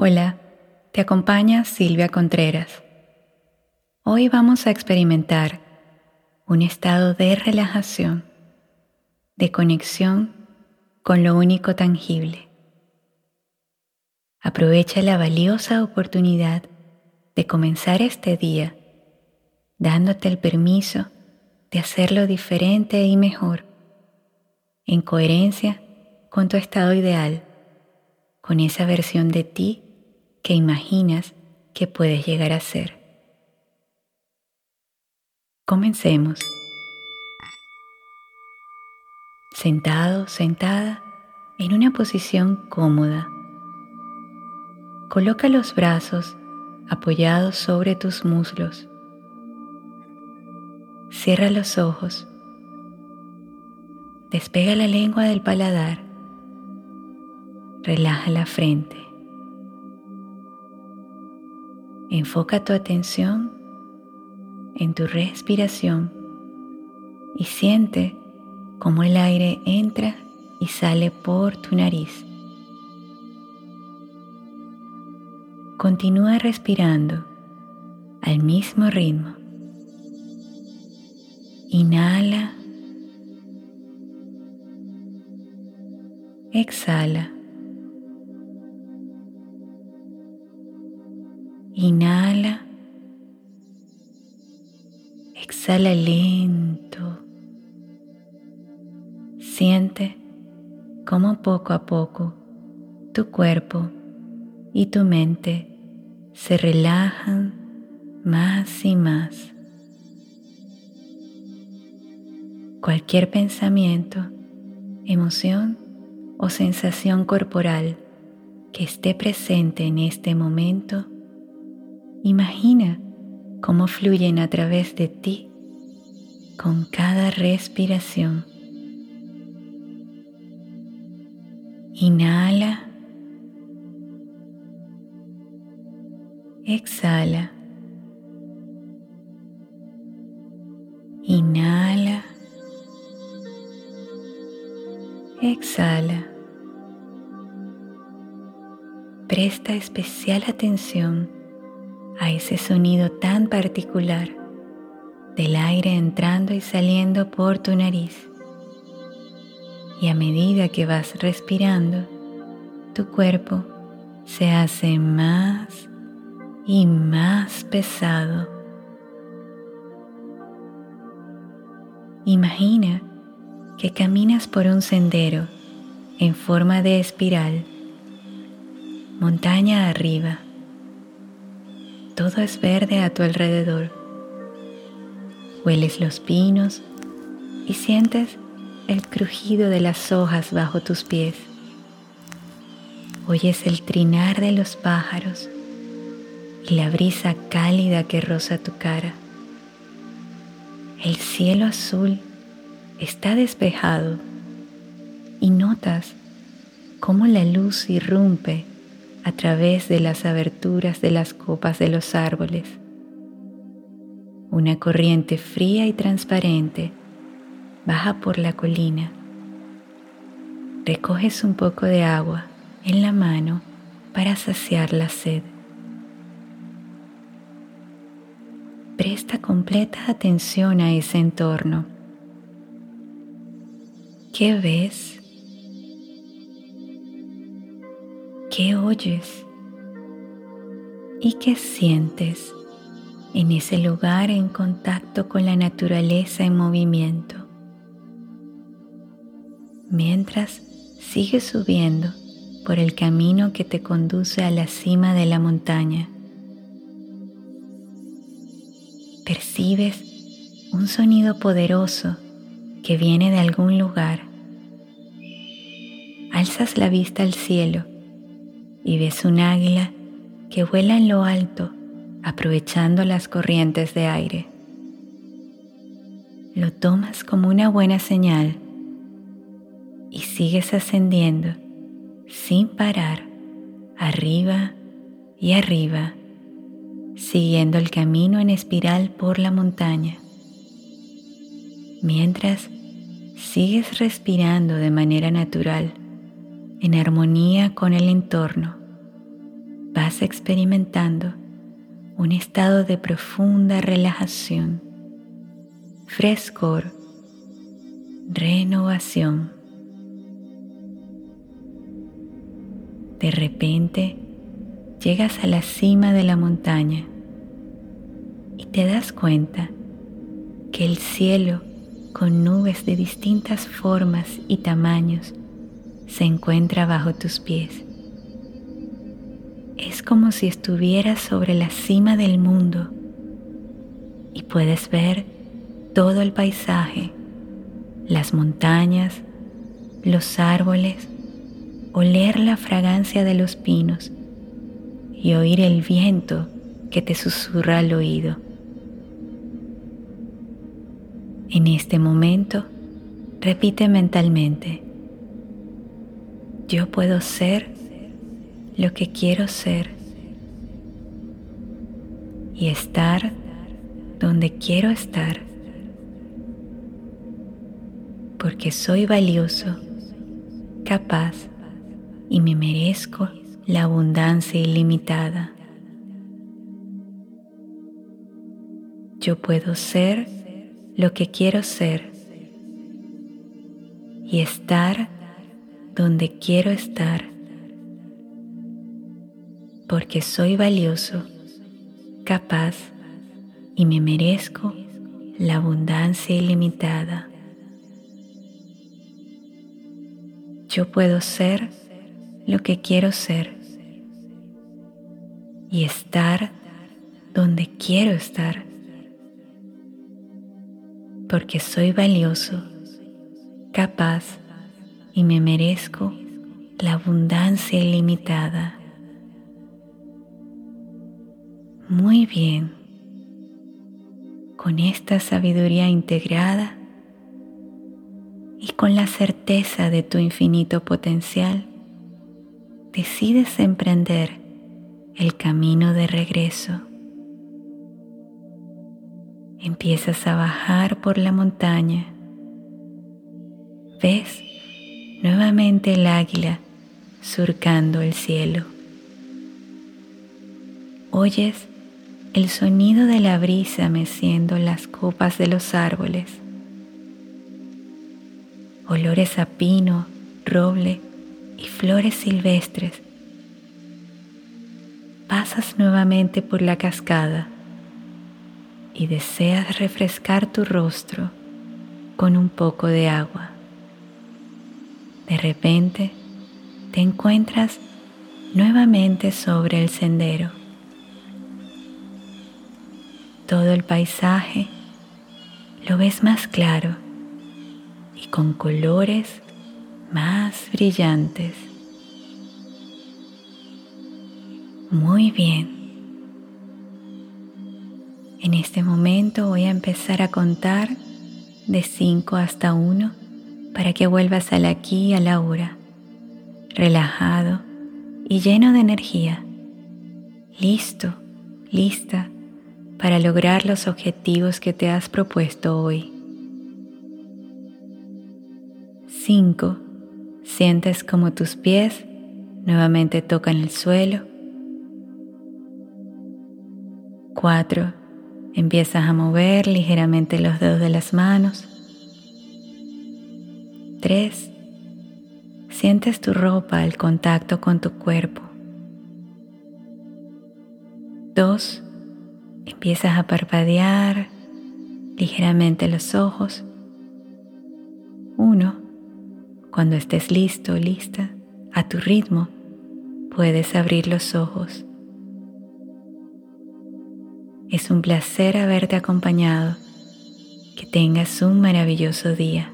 Hola, te acompaña Silvia Contreras. Hoy vamos a experimentar un estado de relajación, de conexión con lo único tangible. Aprovecha la valiosa oportunidad de comenzar este día dándote el permiso de hacerlo diferente y mejor, en coherencia con tu estado ideal, con esa versión de ti que imaginas que puedes llegar a ser. Comencemos. Sentado, sentada, en una posición cómoda. Coloca los brazos apoyados sobre tus muslos. Cierra los ojos. Despega la lengua del paladar. Relaja la frente. Enfoca tu atención en tu respiración y siente cómo el aire entra y sale por tu nariz. Continúa respirando al mismo ritmo. Inhala. Exhala. Inhala. Exhala lento. Siente cómo poco a poco tu cuerpo y tu mente se relajan más y más. Cualquier pensamiento, emoción o sensación corporal que esté presente en este momento Imagina cómo fluyen a través de ti con cada respiración. Inhala. Exhala. Inhala. Exhala. Presta especial atención a ese sonido tan particular del aire entrando y saliendo por tu nariz. Y a medida que vas respirando, tu cuerpo se hace más y más pesado. Imagina que caminas por un sendero en forma de espiral, montaña arriba todo es verde a tu alrededor. Hueles los pinos y sientes el crujido de las hojas bajo tus pies. Oyes el trinar de los pájaros y la brisa cálida que roza tu cara. El cielo azul está despejado y notas cómo la luz irrumpe a través de las aberturas de las copas de los árboles. Una corriente fría y transparente baja por la colina. Recoges un poco de agua en la mano para saciar la sed. Presta completa atención a ese entorno. ¿Qué ves? Qué oyes y qué sientes en ese lugar en contacto con la naturaleza en movimiento. Mientras sigues subiendo por el camino que te conduce a la cima de la montaña, percibes un sonido poderoso que viene de algún lugar. Alzas la vista al cielo y ves un águila que vuela en lo alto aprovechando las corrientes de aire. Lo tomas como una buena señal y sigues ascendiendo sin parar arriba y arriba, siguiendo el camino en espiral por la montaña, mientras sigues respirando de manera natural en armonía con el entorno vas experimentando un estado de profunda relajación, frescor, renovación. De repente llegas a la cima de la montaña y te das cuenta que el cielo con nubes de distintas formas y tamaños se encuentra bajo tus pies. Es como si estuvieras sobre la cima del mundo y puedes ver todo el paisaje, las montañas, los árboles, oler la fragancia de los pinos y oír el viento que te susurra al oído. En este momento, repite mentalmente, yo puedo ser lo que quiero ser y estar donde quiero estar, porque soy valioso, capaz y me merezco la abundancia ilimitada. Yo puedo ser lo que quiero ser y estar donde quiero estar, porque soy valioso, capaz y me merezco la abundancia ilimitada. Yo puedo ser lo que quiero ser y estar donde quiero estar porque soy valioso, capaz y me merezco la abundancia ilimitada. Muy bien, con esta sabiduría integrada y con la certeza de tu infinito potencial, decides emprender el camino de regreso empiezas a bajar por la montaña. Ves nuevamente el águila surcando el cielo. Oyes el sonido de la brisa meciendo las copas de los árboles. Olores a pino, roble y flores silvestres. Pasas nuevamente por la cascada y deseas refrescar tu rostro con un poco de agua. De repente te encuentras nuevamente sobre el sendero. Todo el paisaje lo ves más claro y con colores más brillantes. Muy bien. En este momento voy a empezar a contar de 5 hasta 1 para que vuelvas al aquí y a la hora, relajado y lleno de energía, listo, lista para lograr los objetivos que te has propuesto hoy. 5. Sientes como tus pies nuevamente tocan el suelo. 4 Empiezas a mover ligeramente los dedos de las manos. 3. Sientes tu ropa al contacto con tu cuerpo. 2. Empiezas a parpadear ligeramente los ojos. 1. Cuando estés listo lista, a tu ritmo, puedes abrir los ojos. Es un placer haberte acompañado. Que tengas un maravilloso día.